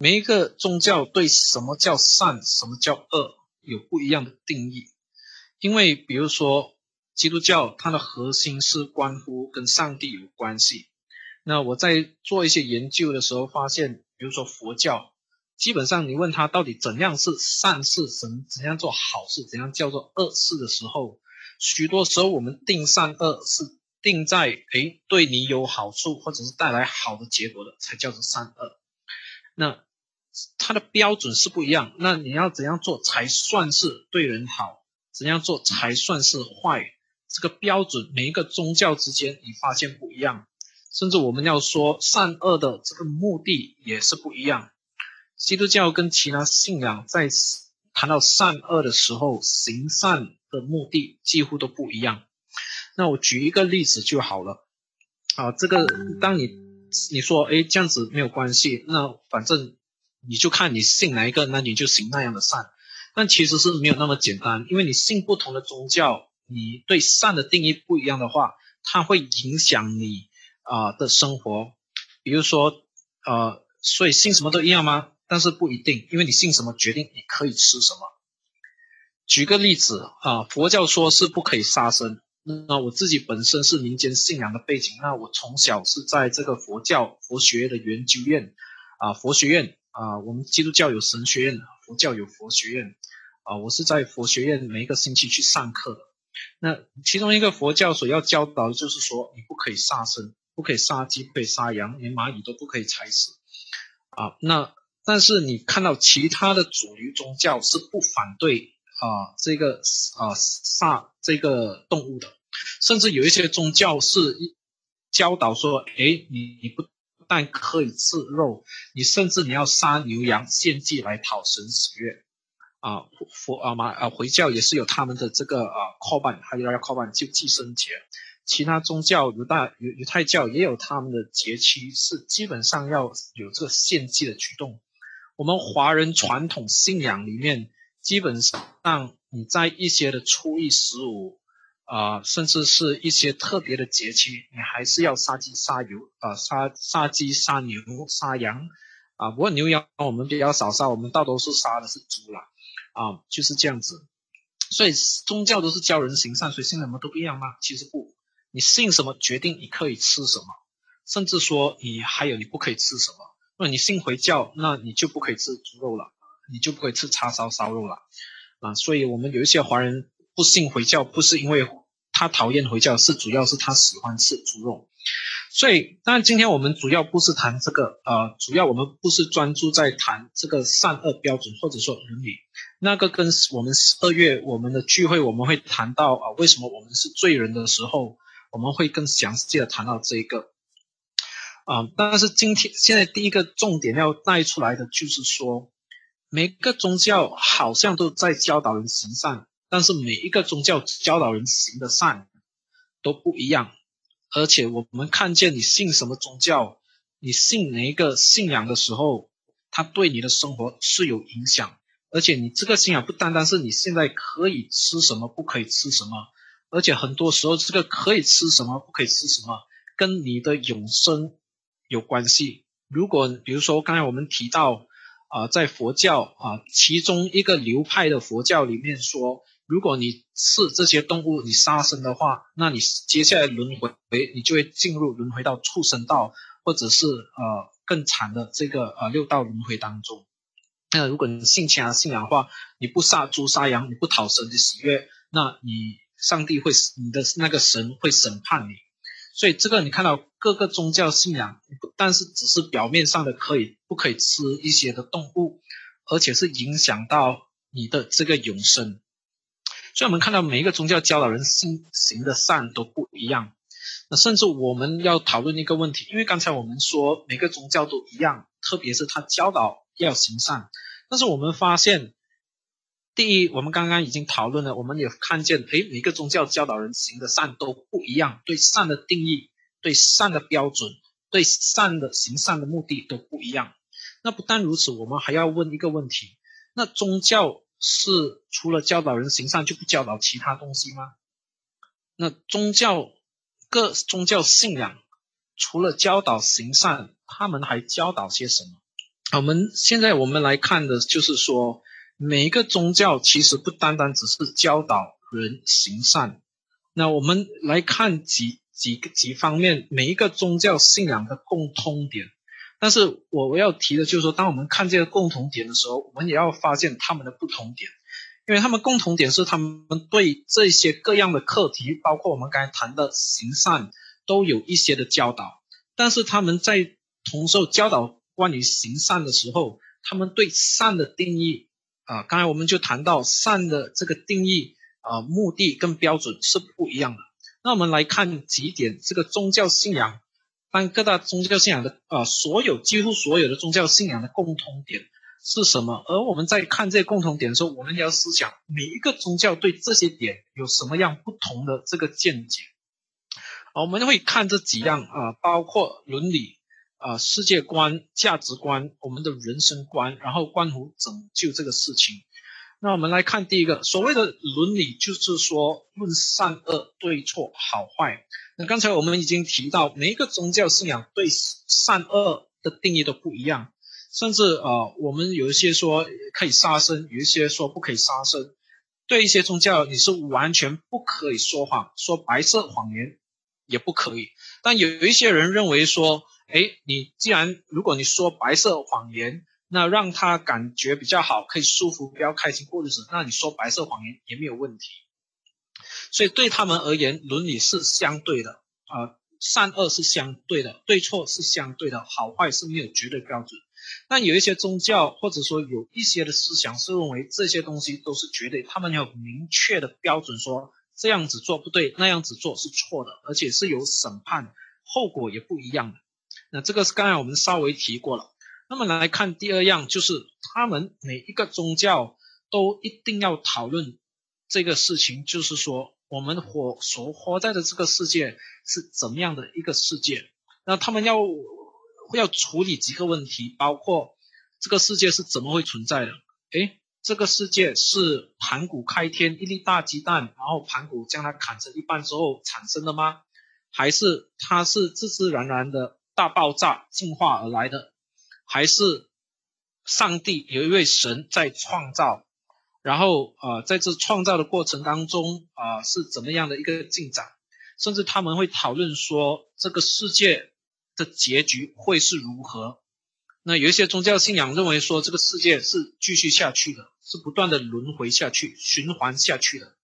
每一个宗教对什么叫善，什么叫恶，有不一样的定义。因为比如说基督教，它的核心是关乎跟上帝有关系。那我在做一些研究的时候发现，比如说佛教，基本上你问他到底怎样是善事，怎怎样做好事，怎样叫做恶事的时候，许多时候我们定善恶是定在诶对你有好处或者是带来好的结果的才叫做善恶。那它的标准是不一样。那你要怎样做才算是对人好？怎样做才算是坏？这个标准每一个宗教之间你发现不一样。甚至我们要说善恶的这个目的也是不一样。基督教跟其他信仰在谈到善恶的时候，行善的目的几乎都不一样。那我举一个例子就好了。啊，这个当你你说哎这样子没有关系，那反正你就看你信哪一个，那你就行那样的善。但其实是没有那么简单，因为你信不同的宗教，你对善的定义不一样的话，它会影响你。啊的生活，比如说，呃，所以信什么都一样吗？但是不一定，因为你信什么决定你可以吃什么。举个例子啊，佛教说是不可以杀生。那我自己本身是民间信仰的背景，那我从小是在这个佛教佛学的研究院啊，佛学院啊，我们基督教有神学院，佛教有佛学院啊，我是在佛学院每一个星期去上课的。那其中一个佛教所要教导的就是说，你不可以杀生。不可以杀鸡，不可以杀羊，连蚂蚁都不可以踩死啊！那但是你看到其他的主流宗教是不反对啊这个啊杀这个动物的，甚至有一些宗教是教导说：哎，你你不但可以吃肉，你甚至你要杀牛羊献祭来讨神喜悦啊！佛啊嘛啊回教也是有他们的这个啊 Korban，还有要 Korban 就寄生节。其他宗教，犹大犹犹太教也有他们的节期，是基本上要有这个献祭的举动。我们华人传统信仰里面，基本上你在一些的初一十五啊，甚至是一些特别的节期，你还是要杀鸡杀牛啊，杀杀鸡杀牛杀羊啊。不过牛羊我们比较少杀，我们大多数杀的是猪啦啊，就是这样子。所以宗教都是教人行善，所以信什么都不一样吗？其实不。你信什么，决定你可以吃什么，甚至说你还有你不可以吃什么。那你信回教，那你就不可以吃猪肉了，你就不可以吃叉烧烧肉了啊。所以，我们有一些华人不信回教，不是因为他讨厌回教，是主要是他喜欢吃猪肉。所以，当然今天我们主要不是谈这个，呃，主要我们不是专注在谈这个善恶标准，或者说伦理。那个跟我们十二月我们的聚会，我们会谈到啊，为什么我们是罪人的时候。我们会更详细的谈到这一个，啊，但是今天现在第一个重点要带出来的就是说，每个宗教好像都在教导人行善，但是每一个宗教教导人行的善都不一样，而且我们看见你信什么宗教，你信哪一个信仰的时候，它对你的生活是有影响，而且你这个信仰不单单是你现在可以吃什么，不可以吃什么。而且很多时候，这个可以吃什么，不可以吃什么，跟你的永生有关系。如果比如说刚才我们提到啊，在佛教啊，其中一个流派的佛教里面说，如果你吃这些动物，你杀生的话，那你接下来轮回，你就会进入轮回到畜生道，或者是呃更惨的这个呃六道轮回当中。那如果你信其他信仰的话，你不杀猪杀羊，你不讨神的喜悦，那你。上帝会，你的那个神会审判你，所以这个你看到各个宗教信仰，但是只是表面上的可以不可以吃一些的动物，而且是影响到你的这个永生。所以我们看到每一个宗教教导人行行的善都不一样。那甚至我们要讨论一个问题，因为刚才我们说每个宗教都一样，特别是他教导要行善，但是我们发现。第一，我们刚刚已经讨论了，我们也看见，诶，每个宗教教导人行的善都不一样，对善的定义、对善的标准、对善的行善的目的都不一样。那不但如此，我们还要问一个问题：那宗教是除了教导人行善就不教导其他东西吗？那宗教各宗教信仰除了教导行善，他们还教导些什么？我们现在我们来看的就是说，每一个宗教其实不单单只是教导人行善。那我们来看几几个几方面，每一个宗教信仰的共通点。但是我我要提的就是说，当我们看这个共同点的时候，我们也要发现他们的不同点，因为他们共同点是他们对这些各样的课题，包括我们刚才谈的行善，都有一些的教导。但是他们在同时教导关于行善的时候，他们对善的定义啊，刚才我们就谈到善的这个定义啊，目的跟标准是不一样的。那我们来看几点这个宗教信仰。但各大宗教信仰的啊，所有几乎所有的宗教信仰的共同点是什么？而我们在看这些共同点的时候，我们要思想每一个宗教对这些点有什么样不同的这个见解。我们会看这几样啊，包括伦理啊、世界观、价值观、我们的人生观，然后关乎拯救这个事情。那我们来看第一个，所谓的伦理，就是说论善恶、对错、好坏。那刚才我们已经提到，每一个宗教信仰对善恶的定义都不一样，甚至呃，我们有一些说可以杀生，有一些说不可以杀生。对一些宗教，你是完全不可以说谎，说白色谎言也不可以。但有一些人认为说，哎，你既然如果你说白色谎言，那让他感觉比较好，可以舒服，比较开心过日子。那你说白色谎言也没有问题。所以对他们而言，伦理是相对的啊，善恶是相对的，对错是相对的，好坏是没有绝对标准。那有一些宗教或者说有一些的思想是认为这些东西都是绝对，他们有明确的标准，说这样子做不对，那样子做是错的，而且是有审判，后果也不一样的。那这个是刚才我们稍微提过了。那么来看第二样，就是他们每一个宗教都一定要讨论这个事情，就是说我们活所活在的这个世界是怎么样的一个世界。那他们要要处理几个问题，包括这个世界是怎么会存在的？诶，这个世界是盘古开天，一粒大鸡蛋，然后盘古将它砍成一半之后产生的吗？还是它是自自然然的大爆炸进化而来的？还是上帝有一位神在创造，然后啊，在这创造的过程当中啊，是怎么样的一个进展？甚至他们会讨论说，这个世界的结局会是如何？那有一些宗教信仰认为说，这个世界是继续下去的，是不断的轮回下去、循环下去的。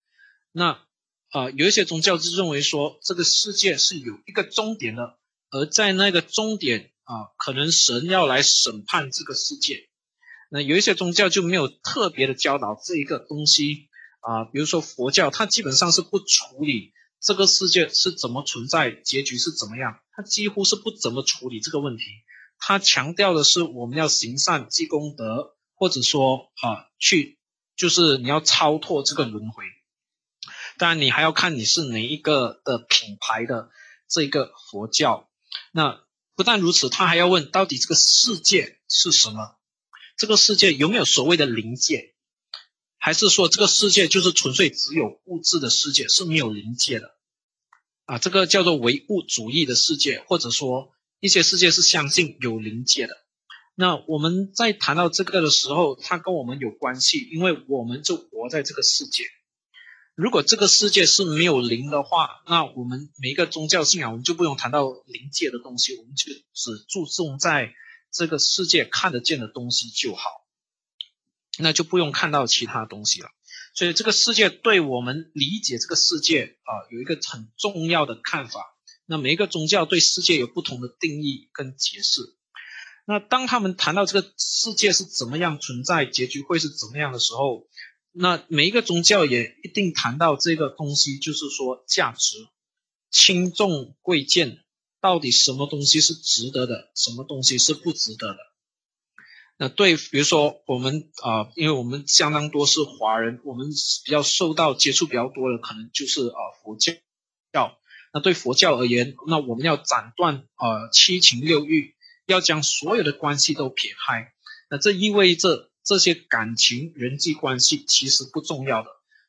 那啊，有一些宗教是认为说，这个世界是有一个终点的，而在那个终点。啊，可能神要来审判这个世界，那有一些宗教就没有特别的教导这一个东西啊，比如说佛教，它基本上是不处理这个世界是怎么存在，结局是怎么样，它几乎是不怎么处理这个问题。它强调的是我们要行善积功德，或者说啊，去就是你要超脱这个轮回。当然，你还要看你是哪一个的品牌的这个佛教，那。不但如此，他还要问到底这个世界是什么？这个世界有没有所谓的灵界？还是说这个世界就是纯粹只有物质的世界，是没有灵界的？啊，这个叫做唯物主义的世界，或者说一些世界是相信有灵界的。那我们在谈到这个的时候，它跟我们有关系，因为我们就活在这个世界。如果这个世界是没有灵的话，那我们每一个宗教信仰，我们就不用谈到灵界的东西，我们就只注重在这个世界看得见的东西就好，那就不用看到其他东西了。所以这个世界对我们理解这个世界啊，有一个很重要的看法。那每一个宗教对世界有不同的定义跟解释。那当他们谈到这个世界是怎么样存在，结局会是怎么样的时候？那每一个宗教也一定谈到这个东西，就是说价值轻重贵贱，到底什么东西是值得的，什么东西是不值得的。那对，比如说我们啊，因为我们相当多是华人，我们比较受到接触比较多的，可能就是啊佛教。那对佛教而言，那我们要斩断呃七情六欲，要将所有的关系都撇开。那这意味着。这些感情、人际关系其实不重要的，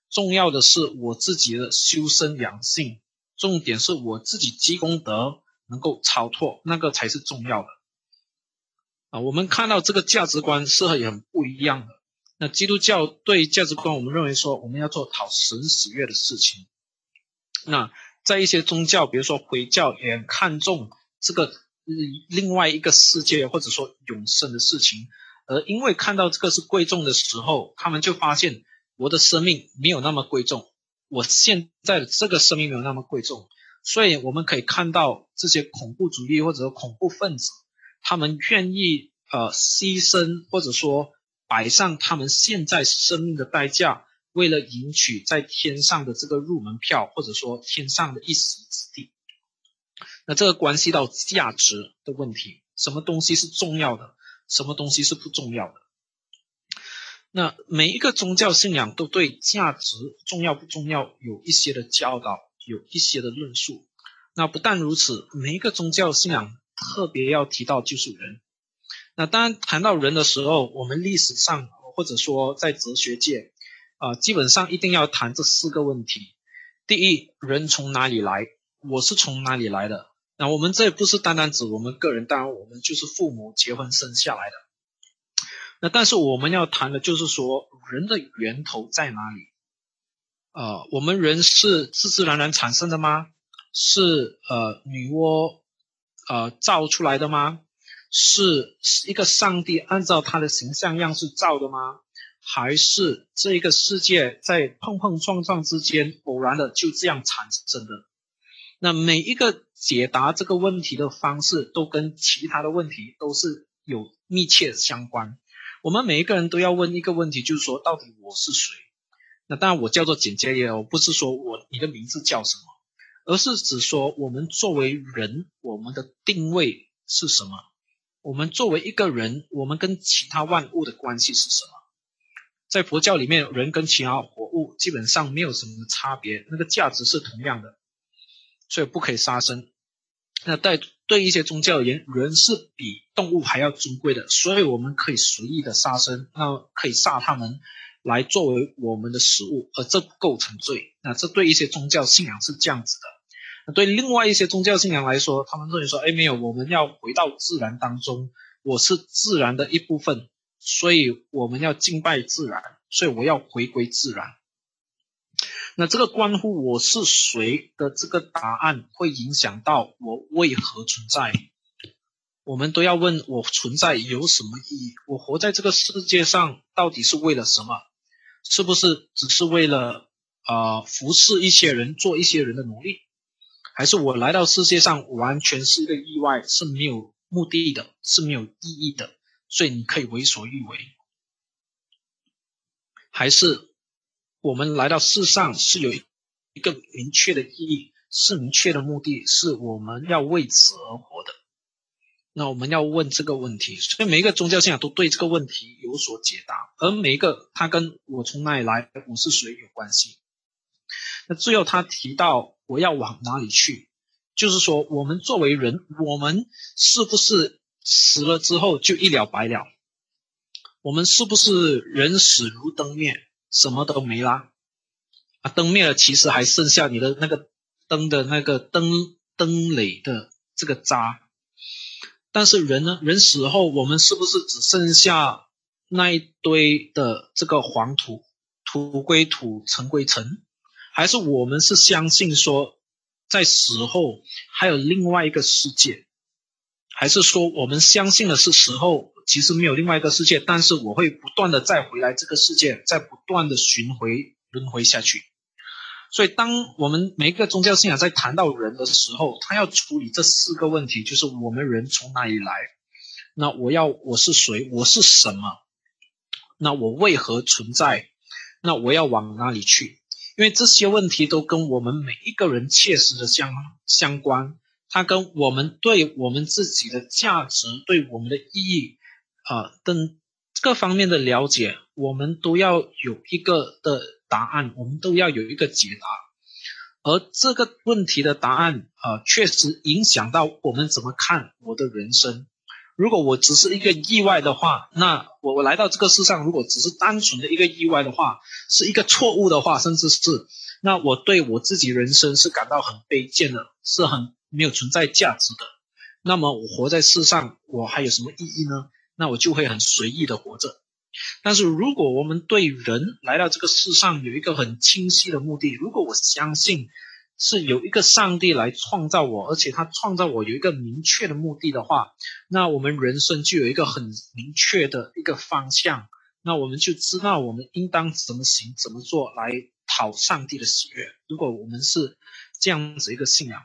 重要的是我自己的修身养性，重点是我自己积功德能够超脱，那个才是重要的。啊，我们看到这个价值观是很很不一样的。那基督教对价值观，我们认为说我们要做讨神喜悦的事情。那在一些宗教，比如说回教，也看重这个另外一个世界或者说永生的事情。而因为看到这个是贵重的时候，他们就发现我的生命没有那么贵重，我现在这个生命没有那么贵重，所以我们可以看到这些恐怖主义或者恐怖分子，他们愿意呃牺牲或者说摆上他们现在生命的代价，为了赢取在天上的这个入门票，或者说天上的一席之地。那这个关系到价值的问题，什么东西是重要的？什么东西是不重要的？那每一个宗教信仰都对价值重要不重要有一些的教导，有一些的论述。那不但如此，每一个宗教信仰特别要提到就是人。那当然谈到人的时候，我们历史上或者说在哲学界啊，基本上一定要谈这四个问题：第一，人从哪里来？我是从哪里来的？那我们这不是单单指我们个人，当然我们就是父母结婚生下来的。那但是我们要谈的就是说，人的源头在哪里？呃，我们人是自自然然产生的吗？是呃女娲呃造出来的吗？是一个上帝按照他的形象样式造的吗？还是这个世界在碰碰撞撞之间偶然的就这样产生的？那每一个解答这个问题的方式，都跟其他的问题都是有密切相关。我们每一个人都要问一个问题，就是说，到底我是谁？那当然，我叫做简介也，我不是说我你的名字叫什么，而是指说我们作为人，我们的定位是什么？我们作为一个人，我们跟其他万物的关系是什么？在佛教里面，人跟其他活物基本上没有什么差别，那个价值是同样的。所以不可以杀生。那在对一些宗教而言，人是比动物还要尊贵的，所以我们可以随意的杀生，那可以杀他们来作为我们的食物，而这不构成罪。那这对一些宗教信仰是这样子的。那对另外一些宗教信仰来说，他们认为说，哎，没有，我们要回到自然当中，我是自然的一部分，所以我们要敬拜自然，所以我要回归自然。那这个关乎我是谁的这个答案，会影响到我为何存在。我们都要问我存在有什么意义？我活在这个世界上到底是为了什么？是不是只是为了啊服侍一些人，做一些人的奴隶？还是我来到世界上完全是一个意外，是没有目的的，是没有意义的？所以你可以为所欲为？还是？我们来到世上是有一个明确的意义，是明确的目的，是我们要为此而活的。那我们要问这个问题，所以每一个宗教信仰都对这个问题有所解答，而每一个它跟我从哪里来，我是谁有关系。那最后他提到我要往哪里去，就是说我们作为人，我们是不是死了之后就一了百了？我们是不是人死如灯灭？什么都没啦，啊，灯灭了，其实还剩下你的那个灯的那个灯灯垒的这个渣。但是人呢，人死后，我们是不是只剩下那一堆的这个黄土？土归土，尘归尘，还是我们是相信说，在死后还有另外一个世界？还是说我们相信的是死后？其实没有另外一个世界，但是我会不断的再回来这个世界，再不断的巡回轮回下去。所以，当我们每一个宗教信仰在谈到人的时候，他要处理这四个问题，就是我们人从哪里来？那我要我是谁？我是什么？那我为何存在？那我要往哪里去？因为这些问题都跟我们每一个人切实的相相关，它跟我们对我们自己的价值、对我们的意义。啊，等各方面的了解，我们都要有一个的答案，我们都要有一个解答。而这个问题的答案啊，确实影响到我们怎么看我的人生。如果我只是一个意外的话，那我我来到这个世上，如果只是单纯的一个意外的话，是一个错误的话，甚至是那我对我自己人生是感到很卑贱的，是很没有存在价值的。那么我活在世上，我还有什么意义呢？那我就会很随意的活着。但是如果我们对人来到这个世上有一个很清晰的目的，如果我相信是有一个上帝来创造我，而且他创造我有一个明确的目的的话，那我们人生就有一个很明确的一个方向，那我们就知道我们应当怎么行、怎么做来讨上帝的喜悦。如果我们是这样子一个信仰，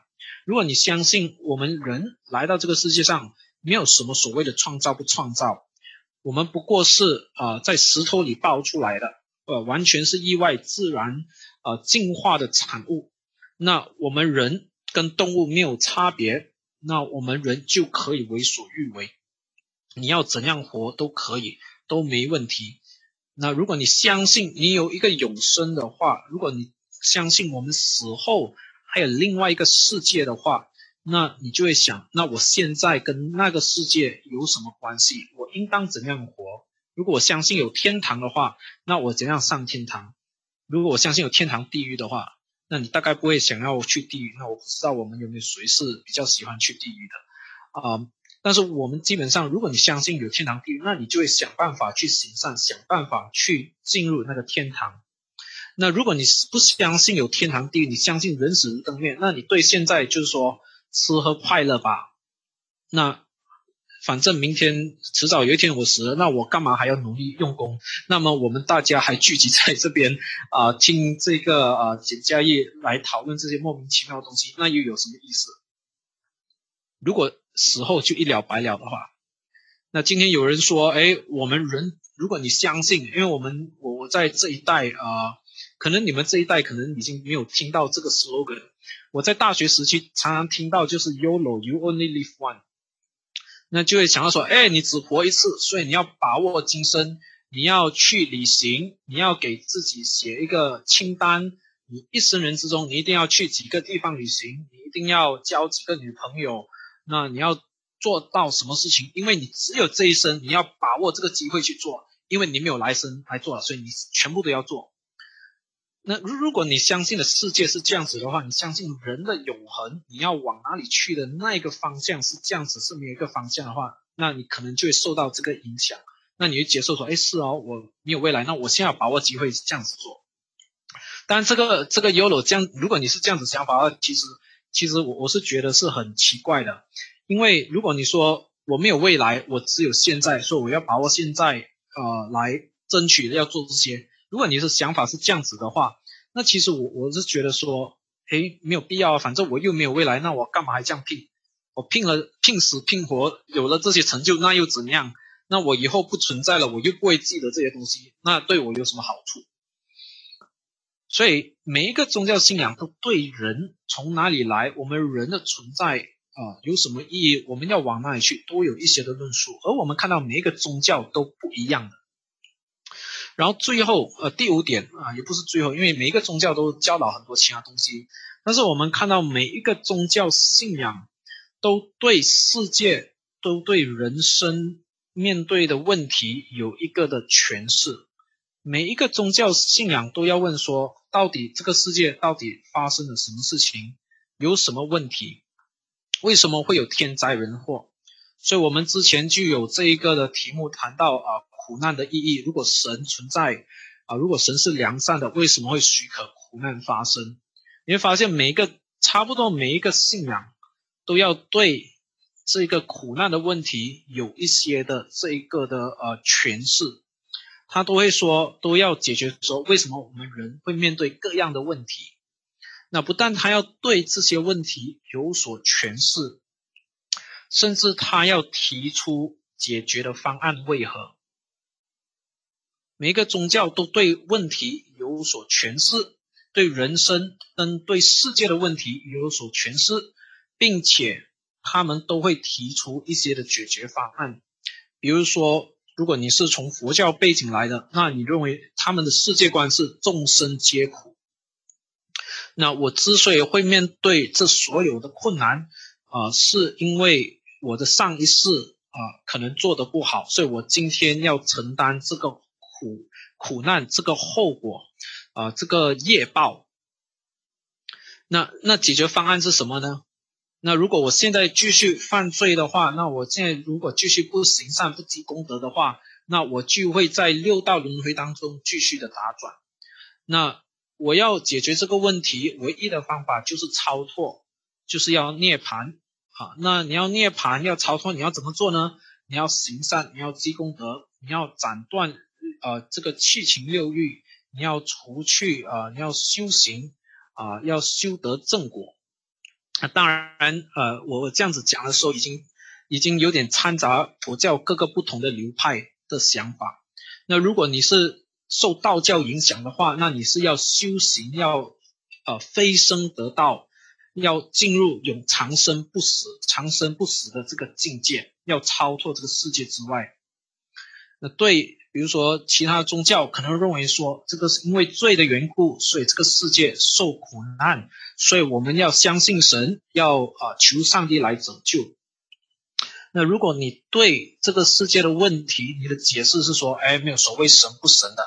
如果你相信我们人来到这个世界上没有什么所谓的创造不创造。我们不过是啊，在石头里爆出来的，呃，完全是意外自然呃进化的产物。那我们人跟动物没有差别，那我们人就可以为所欲为，你要怎样活都可以，都没问题。那如果你相信你有一个永生的话，如果你相信我们死后还有另外一个世界的话，那你就会想，那我现在跟那个世界有什么关系？我应当怎样活？如果我相信有天堂的话，那我怎样上天堂？如果我相信有天堂、地狱的话，那你大概不会想要去地狱。那我不知道我们有没有谁是比较喜欢去地狱的啊？但是我们基本上，如果你相信有天堂、地狱，那你就会想办法去行善，想办法去进入那个天堂。那如果你不相信有天堂、地狱，你相信人死如灯灭，那你对现在就是说。吃喝快乐吧，那反正明天迟早有一天我死了，那我干嘛还要努力用功？那么我们大家还聚集在这边啊，听这个啊简家业来讨论这些莫名其妙的东西，那又有什么意思？如果死后就一了百了的话，那今天有人说，哎，我们人，如果你相信，因为我们我我在这一代啊。可能你们这一代可能已经没有听到这个 slogan。我在大学时期常常听到，就是 YOLO，You only live one。那就会想到说，哎，你只活一次，所以你要把握今生，你要去旅行，你要给自己写一个清单。你一生人之中，你一定要去几个地方旅行，你一定要交几个女朋友。那你要做到什么事情？因为你只有这一生，你要把握这个机会去做，因为你没有来生来做了，所以你全部都要做。那如如果你相信的世界是这样子的话，你相信人的永恒，你要往哪里去的那一个方向是这样子，是没有一个方向的话，那你可能就会受到这个影响。那你就接受说，哎，是哦，我没有未来，那我现在要把握机会这样子做。当然，这个这个 YOLO 这样，如果你是这样子想法的话，其实其实我我是觉得是很奇怪的，因为如果你说我没有未来，我只有现在，说我要把握现在，呃，来争取要做这些。如果你的想法是这样子的话，那其实我我是觉得说，诶，没有必要啊，反正我又没有未来，那我干嘛还这样拼？我拼了拼死拼活，有了这些成就，那又怎样？那我以后不存在了，我又不会记得这些东西，那对我有什么好处？所以每一个宗教信仰都对人从哪里来，我们人的存在啊有什么意义？我们要往哪里去，都有一些的论述。而我们看到每一个宗教都不一样的。然后最后，呃，第五点啊，也不是最后，因为每一个宗教都教导很多其他东西。但是我们看到每一个宗教信仰都对世界、都对人生面对的问题有一个的诠释。每一个宗教信仰都要问说，到底这个世界到底发生了什么事情，有什么问题，为什么会有天灾人祸？所以我们之前就有这一个的题目谈到啊。苦难的意义，如果神存在啊，如果神是良善的，为什么会许可苦难发生？你会发现，每一个差不多每一个信仰都要对这个苦难的问题有一些的这一个的呃诠释，他都会说都要解决说为什么我们人会面对各样的问题。那不但他要对这些问题有所诠释，甚至他要提出解决的方案为何？每一个宗教都对问题有所诠释，对人生跟对世界的问题有所诠释，并且他们都会提出一些的解决方案。比如说，如果你是从佛教背景来的，那你认为他们的世界观是众生皆苦。那我之所以会面对这所有的困难，啊，是因为我的上一世啊可能做的不好，所以我今天要承担这个。苦苦难这个后果啊，这个业报，那那解决方案是什么呢？那如果我现在继续犯罪的话，那我现在如果继续不行善、不积功德的话，那我就会在六道轮回当中继续的打转。那我要解决这个问题，唯一的方法就是超脱，就是要涅槃。好，那你要涅槃，要超脱，你要怎么做呢？你要行善，你要积功德，你要斩断呃这个七情六欲，你要除去啊，你要修行啊，要修得正果。那当然，呃，我这样子讲的时候，已经已经有点掺杂佛教各个不同的流派的想法。那如果你是受道教影响的话，那你是要修行，要呃飞升得道，要进入永长生不死、长生不死的这个境界，要超脱这个世界之外。那对。比如说，其他宗教可能认为说，这个是因为罪的缘故，所以这个世界受苦难，所以我们要相信神，要啊求上帝来拯救。那如果你对这个世界的问题，你的解释是说，哎，没有所谓神不神的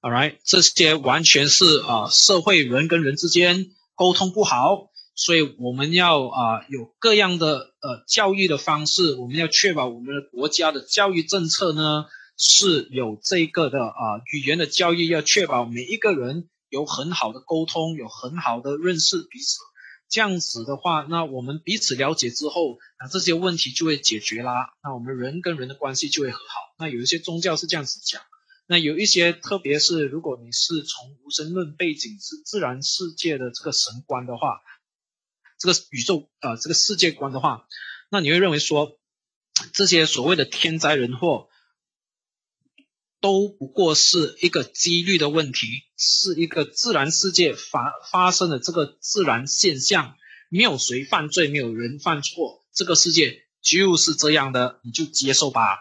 ，All right，这些完全是啊社会人跟人之间沟通不好，所以我们要啊有各样的呃教育的方式，我们要确保我们的国家的教育政策呢。是有这个的啊，语言的教育要确保每一个人有很好的沟通，有很好的认识彼此。这样子的话，那我们彼此了解之后，那这些问题就会解决啦。那我们人跟人的关系就会很好。那有一些宗教是这样子讲，那有一些特别是如果你是从无神论背景、自自然世界的这个神观的话，这个宇宙啊这个世界观的话，那你会认为说这些所谓的天灾人祸。都不过是一个几率的问题，是一个自然世界发发生的这个自然现象，没有谁犯罪，没有人犯错，这个世界就是这样的，你就接受吧。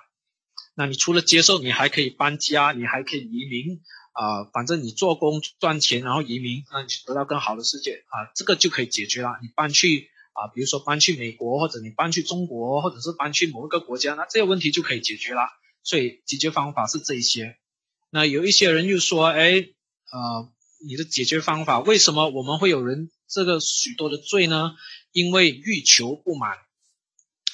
那你除了接受，你还可以搬家，你还可以移民啊，反正你做工赚钱，然后移民，那你得到更好的世界啊，这个就可以解决了。你搬去啊，比如说搬去美国，或者你搬去中国，或者是搬去某一个国家，那这个问题就可以解决了。所以解决方法是这一些，那有一些人又说，哎，呃，你的解决方法为什么我们会有人这个许多的罪呢？因为欲求不满。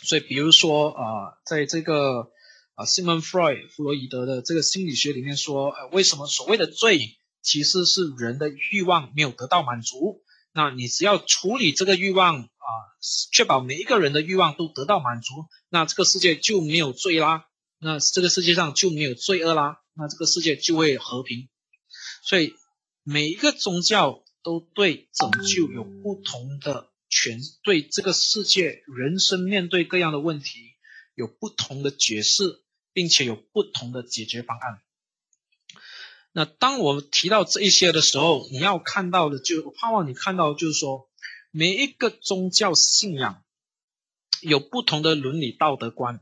所以比如说，呃，在这个啊，Simon Freud 弗洛伊德的这个心理学里面说，呃，为什么所谓的罪其实是人的欲望没有得到满足？那你只要处理这个欲望啊，确保每一个人的欲望都得到满足，那这个世界就没有罪啦。那这个世界上就没有罪恶啦，那这个世界就会和平。所以每一个宗教都对拯救有不同的权，对这个世界人生面对各样的问题有不同的解释，并且有不同的解决方案。那当我们提到这一些的时候，你要看到的就盼望你看到就是说，每一个宗教信仰有不同的伦理道德观。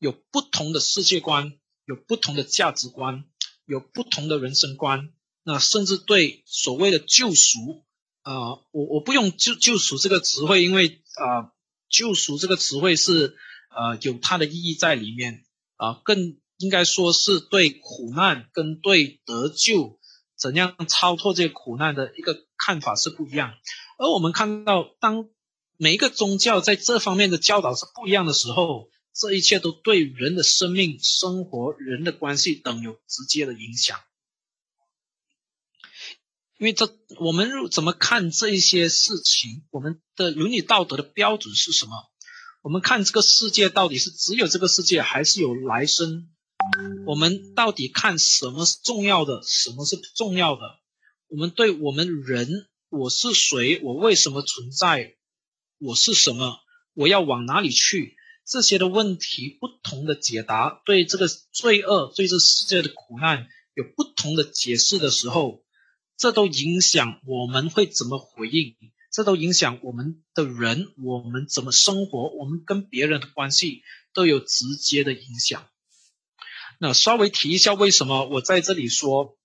有不同的世界观，有不同的价值观，有不同的人生观。那甚至对所谓的救赎，啊，我我不用救救赎这个词汇，因为啊，救赎这个词汇是呃有它的意义在里面啊，更应该说是对苦难跟对得救，怎样超脱这些苦难的一个看法是不一样。而我们看到，当每一个宗教在这方面的教导是不一样的时候。这一切都对人的生命、生活、人的关系等有直接的影响。因为这，我们怎么看这一些事情？我们的伦理道德的标准是什么？我们看这个世界到底是只有这个世界，还是有来生？我们到底看什么是重要的，什么是不重要的？我们对我们人，我是谁？我为什么存在？我是什么？我要往哪里去？这些的问题不同的解答，对这个罪恶、对这世界的苦难有不同的解释的时候，这都影响我们会怎么回应，这都影响我们的人，我们怎么生活，我们跟别人的关系都有直接的影响。那稍微提一下，为什么我在这里说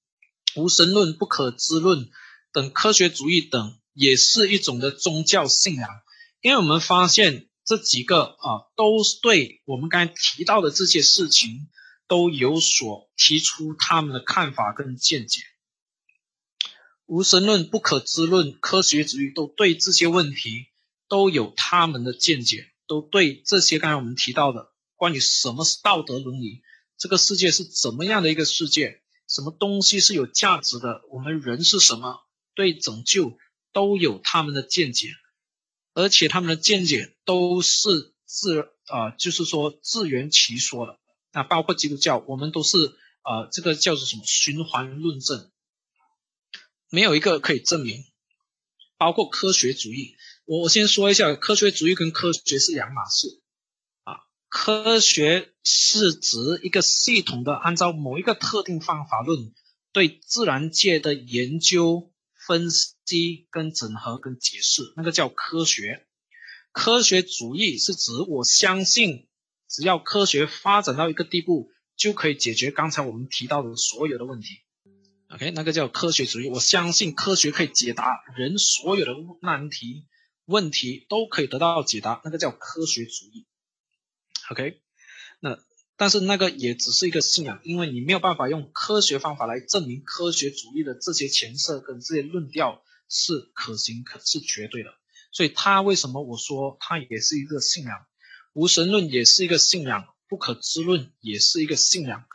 无神论、不可知论等科学主义等也是一种的宗教信仰？因为我们发现。这几个啊，都对我们刚才提到的这些事情都有所提出他们的看法跟见解。无神论、不可知论、科学主义都对这些问题都有他们的见解，都对这些刚才我们提到的关于什么是道德伦理，这个世界是怎么样的一个世界，什么东西是有价值的，我们人是什么，对拯救都有他们的见解，而且他们的见解都是自啊，就是说自圆其说的。那包括基督教，我们都是呃，这个叫做什么循环论证，没有一个可以证明。包括科学主义，我我先说一下，科学主义跟科学是两码事啊。科学是指一个系统的按照某一个特定方法论对自然界的研究、分析、机跟整合、跟解释，那个叫科学。科学主义是指我相信。只要科学发展到一个地步，就可以解决刚才我们提到的所有的问题。OK，那个叫科学主义。我相信科学可以解答人所有的难题，问题都可以得到解答，那个叫科学主义。OK，那但是那个也只是一个信仰，因为你没有办法用科学方法来证明科学主义的这些前设跟这些论调是可行、可是绝对的。所以它为什么我说它也是一个信仰？无神论也是一个信仰，不可知论也是一个信仰，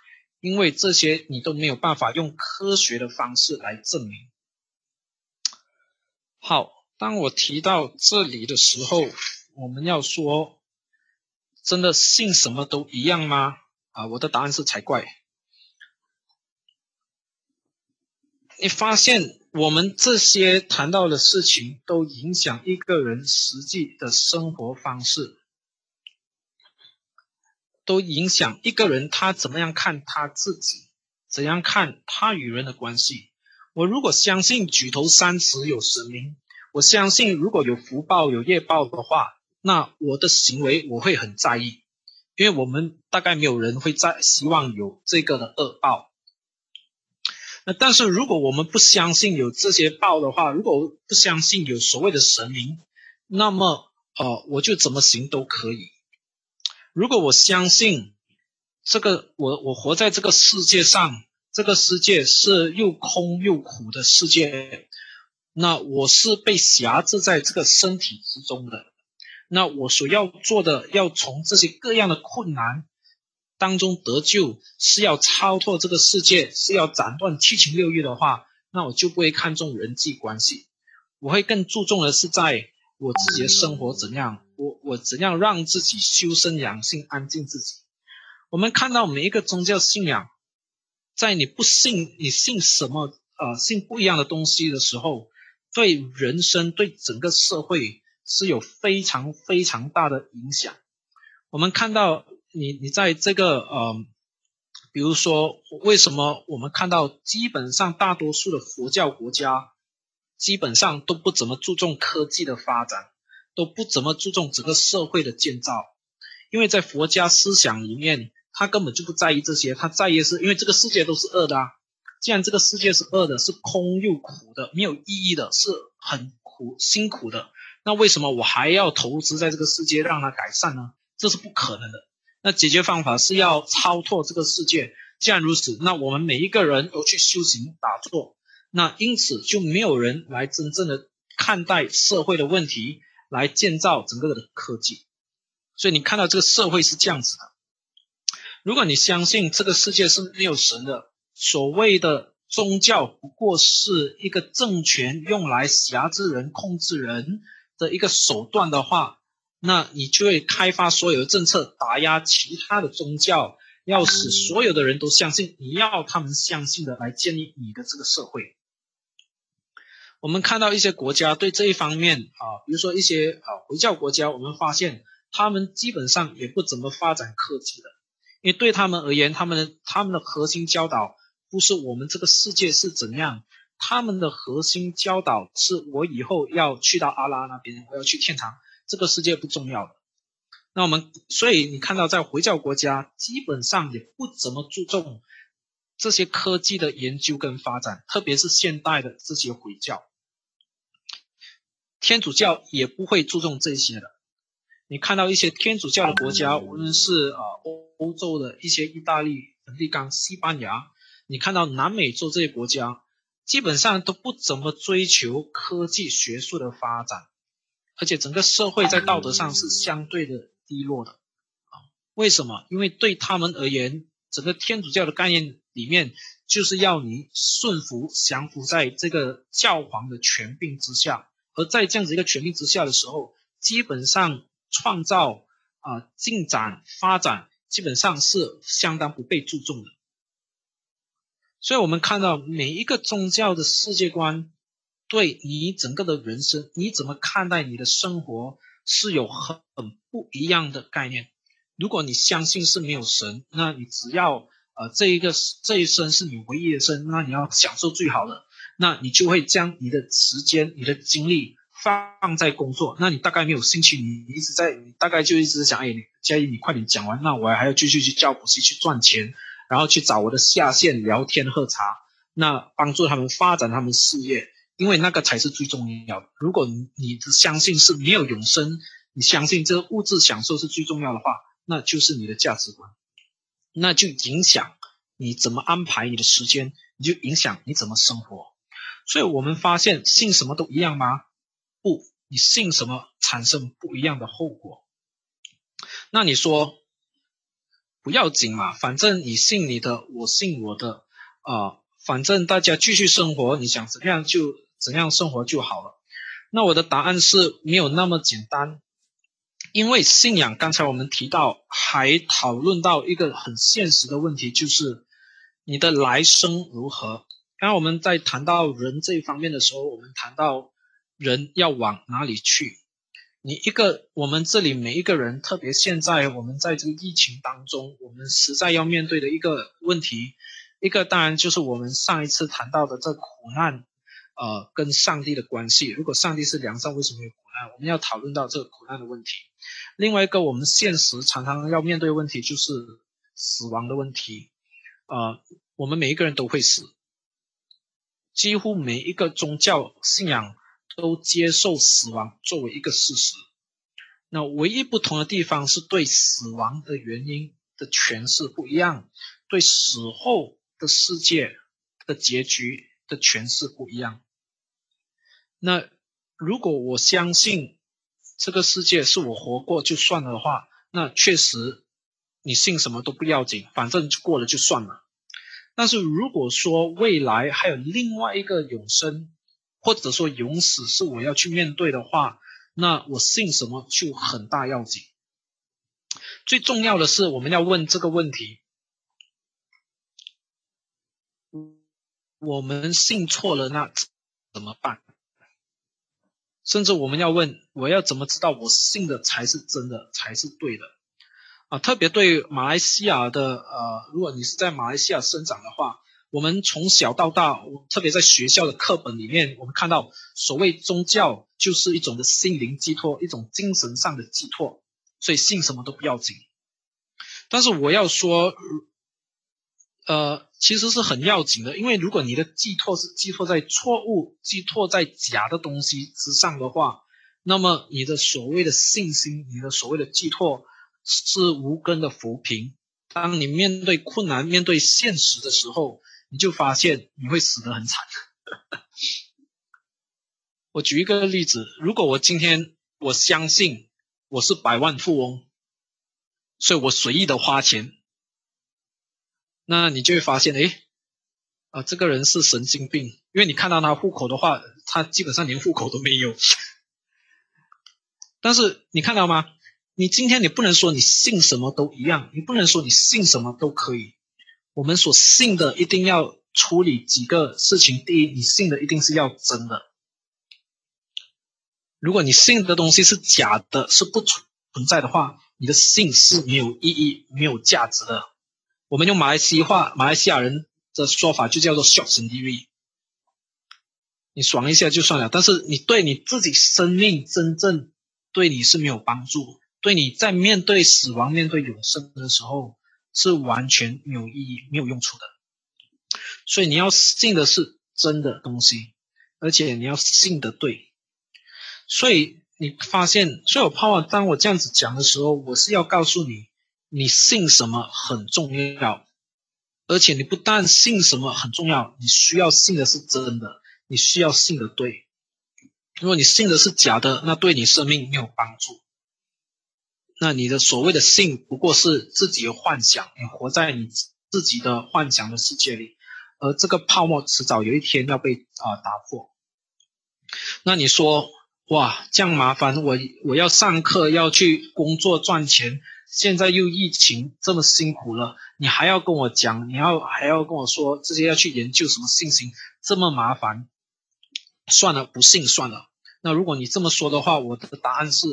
因为这些你都没有办法用科学的方式来证明。好，当我提到这里的时候，我们要说，真的信什么都一样吗？啊，我的答案是才怪。你发现我们这些谈到的事情，都影响一个人实际的生活方式。都影响一个人他怎么样看他自己，怎样看他与人的关系。我如果相信举头三尺有神明，我相信如果有福报有业报的话，那我的行为我会很在意，因为我们大概没有人会在希望有这个的恶报。那但是如果我们不相信有这些报的话，如果不相信有所谓的神明，那么呃我就怎么行都可以。如果我相信这个，我我活在这个世界上，这个世界是又空又苦的世界，那我是被辖制在这个身体之中的。那我所要做的，要从这些各样的困难当中得救，是要超脱这个世界，是要斩断七情六欲的话，那我就不会看重人际关系，我会更注重的是在我自己的生活怎样。我我怎样让自己修身养性、安静自己？我们看到每一个宗教信仰，在你不信、你信什么呃信不一样的东西的时候，对人生、对整个社会是有非常非常大的影响。我们看到你你在这个呃，比如说为什么我们看到基本上大多数的佛教国家，基本上都不怎么注重科技的发展。都不怎么注重整个社会的建造，因为在佛家思想里面，他根本就不在意这些，他在意是因为这个世界都是恶的啊。既然这个世界是恶的，是空又苦的，没有意义的，是很苦辛苦的，那为什么我还要投资在这个世界让它改善呢？这是不可能的。那解决方法是要超脱这个世界。既然如此，那我们每一个人都去修行打坐，那因此就没有人来真正的看待社会的问题。来建造整个的科技，所以你看到这个社会是这样子的。如果你相信这个世界是没有神的，所谓的宗教不过是一个政权用来辖制人、控制人的一个手段的话，那你就会开发所有的政策，打压其他的宗教，要使所有的人都相信你要他们相信的来建立你的这个社会。我们看到一些国家对这一方面啊，比如说一些啊回教国家，我们发现他们基本上也不怎么发展科技的，因为对他们而言，他们他们的核心教导不是我们这个世界是怎样，他们的核心教导是我以后要去到阿拉那边，我要去天堂，这个世界不重要的。那我们所以你看到在回教国家，基本上也不怎么注重这些科技的研究跟发展，特别是现代的这些回教。天主教也不会注重这些的。你看到一些天主教的国家，无论是啊欧欧洲的一些意大利、梵蒂冈、西班牙，你看到南美洲这些国家，基本上都不怎么追求科技学术的发展，而且整个社会在道德上是相对的低落的啊。为什么？因为对他们而言，整个天主教的概念里面就是要你顺服、降服在这个教皇的权柄之下，而在这样子一个权柄之下的时候，基本上创造啊、进展、发展，基本上是相当不被注重的。所以，我们看到每一个宗教的世界观。对你整个的人生，你怎么看待你的生活是有很很不一样的概念。如果你相信是没有神，那你只要呃这一个这一生是你唯一的生，那你要享受最好的，那你就会将你的时间、你的精力放在工作。那你大概没有兴趣，你一直在，你大概就一直想，哎，嘉义你快点讲完，那我还要继续去教补习去赚钱，然后去找我的下线聊天喝茶，那帮助他们发展他们事业。因为那个才是最重要的。如果你相信是没有永生，你相信这个物质享受是最重要的话，那就是你的价值观，那就影响你怎么安排你的时间，你就影响你怎么生活。所以我们发现信什么都一样吗？不，你信什么产生不一样的后果。那你说不要紧嘛，反正你信你的，我信我的，啊，反正大家继续生活，你想怎样就。怎样生活就好了？那我的答案是没有那么简单，因为信仰刚才我们提到，还讨论到一个很现实的问题，就是你的来生如何？刚刚我们在谈到人这一方面的时候，我们谈到人要往哪里去？你一个我们这里每一个人，特别现在我们在这个疫情当中，我们实在要面对的一个问题，一个当然就是我们上一次谈到的这苦难。呃，跟上帝的关系，如果上帝是良善，为什么有苦难？我们要讨论到这个苦难的问题。另外一个，我们现实常常要面对问题就是死亡的问题。呃，我们每一个人都会死，几乎每一个宗教信仰都接受死亡作为一个事实。那唯一不同的地方是对死亡的原因的诠释不一样，对死后的世界的结局的诠释不一样。那如果我相信这个世界是我活过就算了的话，那确实你信什么都不要紧，反正过了就算了。但是如果说未来还有另外一个永生，或者说永死是我要去面对的话，那我信什么就很大要紧。最重要的是我们要问这个问题：我们信错了，那怎么办？甚至我们要问：我要怎么知道我信的才是真的，才是对的？啊，特别对马来西亚的呃，如果你是在马来西亚生长的话，我们从小到大，我特别在学校的课本里面，我们看到所谓宗教就是一种的心灵寄托，一种精神上的寄托，所以信什么都不要紧。但是我要说。呃，其实是很要紧的，因为如果你的寄托是寄托在错误、寄托在假的东西之上的话，那么你的所谓的信心、你的所谓的寄托是无根的浮萍。当你面对困难、面对现实的时候，你就发现你会死得很惨。我举一个例子，如果我今天我相信我是百万富翁，所以我随意的花钱。那你就会发现，哎，啊，这个人是神经病，因为你看到他户口的话，他基本上连户口都没有。但是你看到吗？你今天你不能说你信什么都一样，你不能说你信什么都可以。我们所信的一定要处理几个事情。第一，你信的一定是要真的。如果你信的东西是假的，是不存存在的话，你的信是没有意义、没有价值的。我们用马来西亚话，马来西亚人的说法就叫做 “short and easy”。你爽一下就算了，但是你对你自己生命真正对你是没有帮助，对你在面对死亡、面对永生的时候是完全没有意义、没有用处的。所以你要信的是真的东西，而且你要信的对。所以你发现，所以我盼望当我这样子讲的时候，我是要告诉你。你信什么很重要，而且你不但信什么很重要，你需要信的是真的，你需要信的对。如果你信的是假的，那对你生命没有帮助。那你的所谓的信，不过是自己的幻想，你活在你自己的幻想的世界里，而这个泡沫迟早有一天要被啊打破。那你说，哇，这样麻烦，我我要上课，要去工作赚钱，现在又疫情这么辛苦了，你还要跟我讲，你要还要跟我说这些要去研究什么信心，这么麻烦，算了，不信算了。那如果你这么说的话，我的答案是。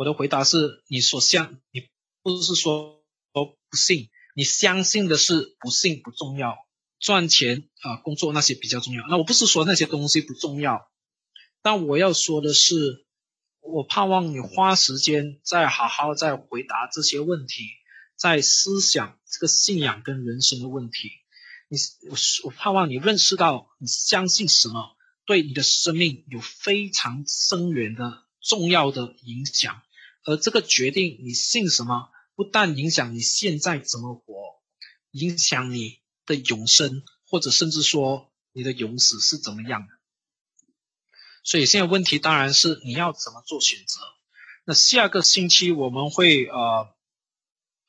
我的回答是：你所相，你不是说不信，你相信的是不信不重要，赚钱啊，工作那些比较重要。那我不是说那些东西不重要，但我要说的是，我盼望你花时间再好好再回答这些问题，在思想这个信仰跟人生的问题。你我我盼望你认识到，你相信什么，对你的生命有非常深远的重要的影响。而这个决定你信什么，不但影响你现在怎么活，影响你的永生，或者甚至说你的永死是怎么样的。所以现在问题当然是你要怎么做选择。那下个星期我们会呃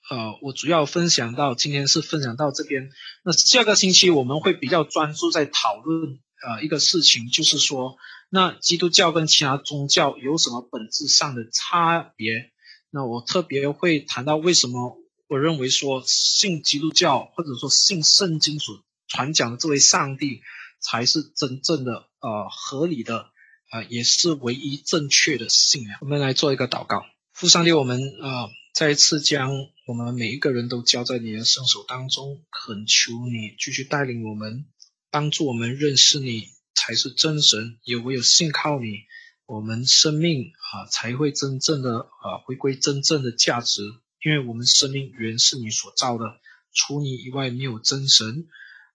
呃，我主要分享到今天是分享到这边。那下个星期我们会比较专注在讨论呃一个事情，就是说。那基督教跟其他宗教有什么本质上的差别？那我特别会谈到为什么我认为说信基督教或者说信圣经所传讲的这位上帝才是真正的呃合理的呃也是唯一正确的信仰。我们来做一个祷告，父上帝，我们呃再一次将我们每一个人都交在你的圣手当中，恳求你继续带领我们，帮助我们认识你。才是真神，也唯有信靠你，我们生命啊才会真正的啊回归真正的价值。因为我们生命原是你所造的，除你以外没有真神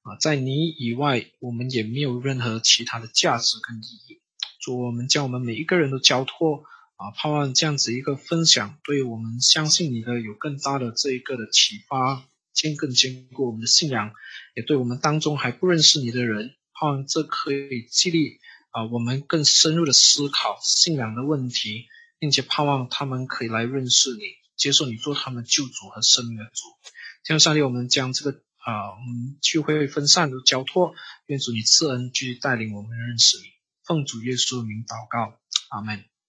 啊，在你以外我们也没有任何其他的价值跟意义。主，我们将我们每一个人都交托啊，盼望这样子一个分享，对我们相信你的有更大的这一个的启发，坚更坚固我们的信仰，也对我们当中还不认识你的人。盼望这可以激励啊，我们更深入的思考信仰的问题，并且盼望他们可以来认识你，接受你做他们救主和生命的主。天上帝，我们将这个啊，我们聚会分散的交托，愿主你赐恩，继续带领我们认识你。奉主耶稣名祷告，阿门。